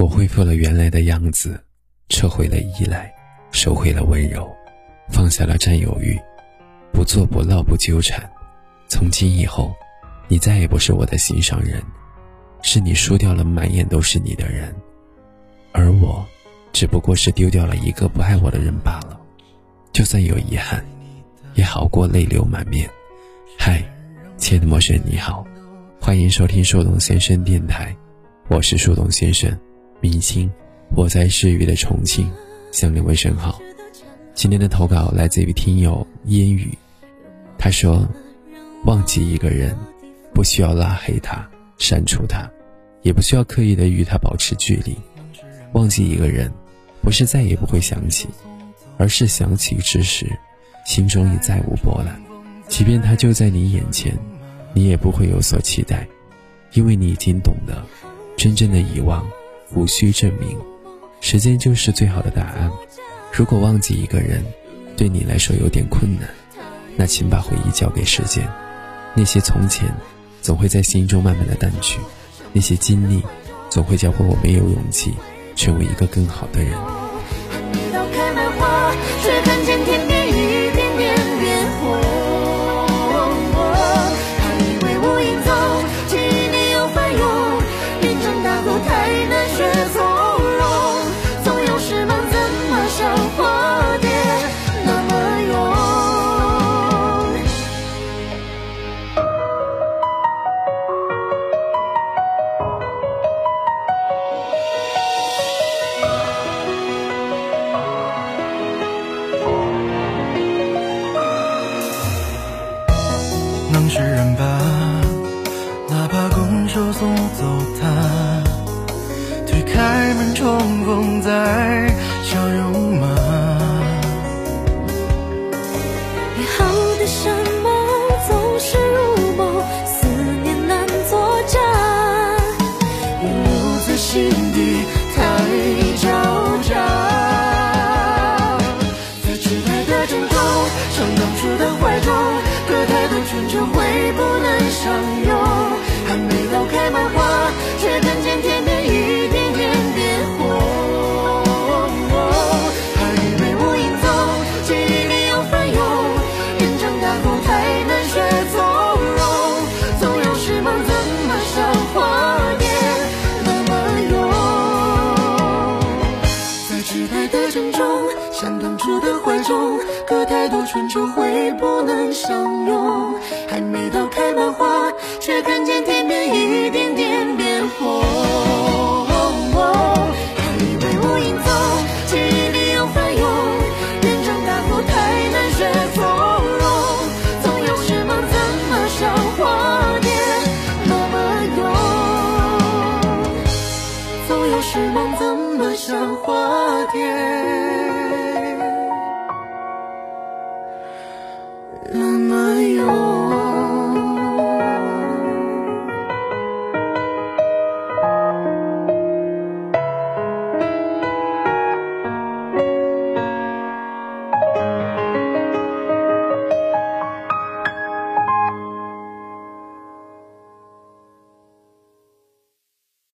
我恢复了原来的样子，撤回了依赖，收回了温柔，放下了占有欲，不做不闹不纠缠。从今以后，你再也不是我的心上人，是你输掉了满眼都是你的人，而我，只不过是丢掉了一个不爱我的人罢了。就算有遗憾，也好过泪流满面。嗨，亲爱的陌生人，你好，欢迎收听树洞先生电台，我是树洞先生。明星，我在诗雨的重庆向你问声好。今天的投稿来自于听友烟雨，他说：“忘记一个人，不需要拉黑他、删除他，也不需要刻意的与他保持距离。忘记一个人，不是再也不会想起，而是想起之时，心中已再无波澜。即便他就在你眼前，你也不会有所期待，因为你已经懂得，真正的遗忘。”无需证明，时间就是最好的答案。如果忘记一个人对你来说有点困难，那请把回忆交给时间。那些从前总会在心中慢慢的淡去，那些经历总会教会我没有勇气成为一个更好的人。能释然吧，哪怕拱手送走他，推开门重逢再相拥吗？约好的山盟总是如梦，思念难作假，留在心底中，像当初的怀中，隔太多春秋会不能相拥。还没到